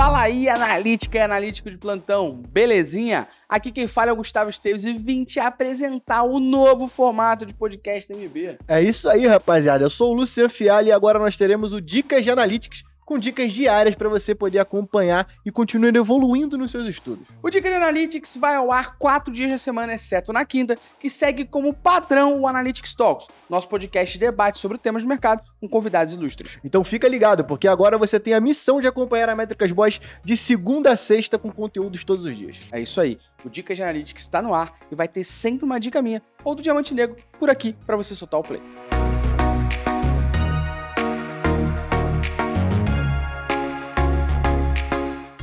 Fala aí, analítica e analítico de plantão, belezinha? Aqui quem fala é o Gustavo Esteves e vim te apresentar o novo formato de podcast MB. É isso aí, rapaziada. Eu sou o Luciano Fiali e agora nós teremos o Dicas de Analytics com dicas diárias para você poder acompanhar e continuar evoluindo nos seus estudos. O Dica de Analytics vai ao ar quatro dias da semana, exceto na quinta, que segue como padrão o Analytics Talks, nosso podcast de debate sobre temas de mercado com convidados ilustres. Então fica ligado, porque agora você tem a missão de acompanhar a Métricas Boys de segunda a sexta com conteúdos todos os dias. É isso aí. O Dica de Analytics está no ar e vai ter sempre uma dica minha ou do Diamante Negro por aqui para você soltar o play.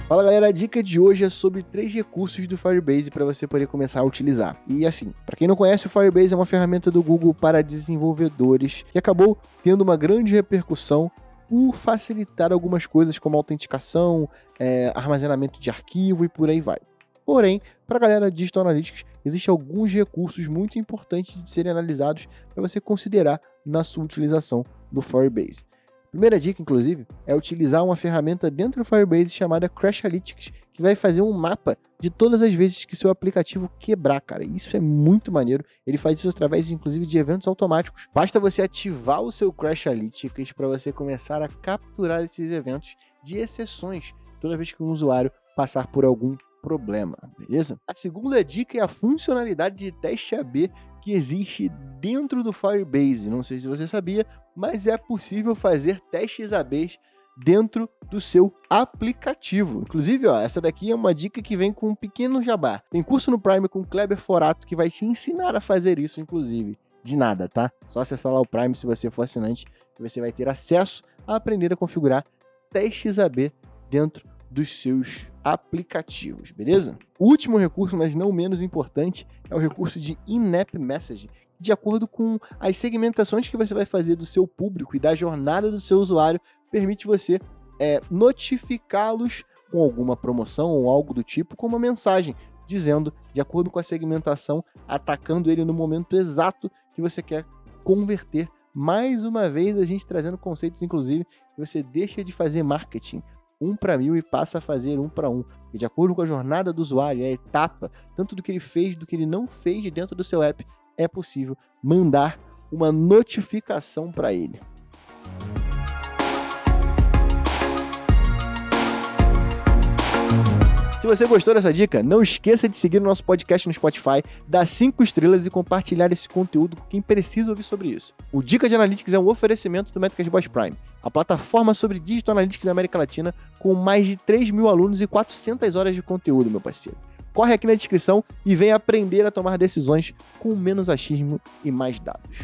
Fala galera, a dica de hoje é sobre três recursos do Firebase para você poder começar a utilizar. E assim, para quem não conhece, o Firebase é uma ferramenta do Google para desenvolvedores que acabou tendo uma grande repercussão por facilitar algumas coisas como autenticação, é, armazenamento de arquivo e por aí vai. Porém, para a galera de Digital Analytics, existem alguns recursos muito importantes de serem analisados para você considerar na sua utilização do Firebase. Primeira dica, inclusive, é utilizar uma ferramenta dentro do Firebase chamada Crashalytics, que vai fazer um mapa de todas as vezes que seu aplicativo quebrar, cara. Isso é muito maneiro. Ele faz isso através, inclusive, de eventos automáticos. Basta você ativar o seu Crashalytics para você começar a capturar esses eventos de exceções toda vez que um usuário passar por algum problema, beleza? A segunda dica é a funcionalidade de teste AB que existe dentro do Firebase. Não sei se você sabia, mas é possível fazer testes ABs dentro do seu aplicativo. Inclusive, ó, essa daqui é uma dica que vem com um pequeno jabá. Tem curso no Prime com Kleber Forato que vai te ensinar a fazer isso, inclusive. De nada, tá? Só acessar lá o Prime se você for assinante, que você vai ter acesso a aprender a configurar testes AB dentro dos seus aplicativos, beleza? O último recurso, mas não menos importante, é o recurso de in-app message, de acordo com as segmentações que você vai fazer do seu público e da jornada do seu usuário, permite você é, notificá-los com alguma promoção ou algo do tipo, com uma mensagem dizendo, de acordo com a segmentação, atacando ele no momento exato que você quer converter. Mais uma vez, a gente trazendo conceitos, inclusive, que você deixa de fazer marketing um para mil e passa a fazer um para um. E de acordo com a jornada do usuário, a etapa, tanto do que ele fez, do que ele não fez dentro do seu app, é possível mandar uma notificação para ele. Se você gostou dessa dica, não esqueça de seguir o nosso podcast no Spotify, dar 5 estrelas e compartilhar esse conteúdo com quem precisa ouvir sobre isso. O Dica de Analytics é um oferecimento do Métricas Boss Prime, a plataforma sobre Digital Analytics da América Latina, com mais de 3 mil alunos e 400 horas de conteúdo, meu parceiro. Corre aqui na descrição e venha aprender a tomar decisões com menos achismo e mais dados.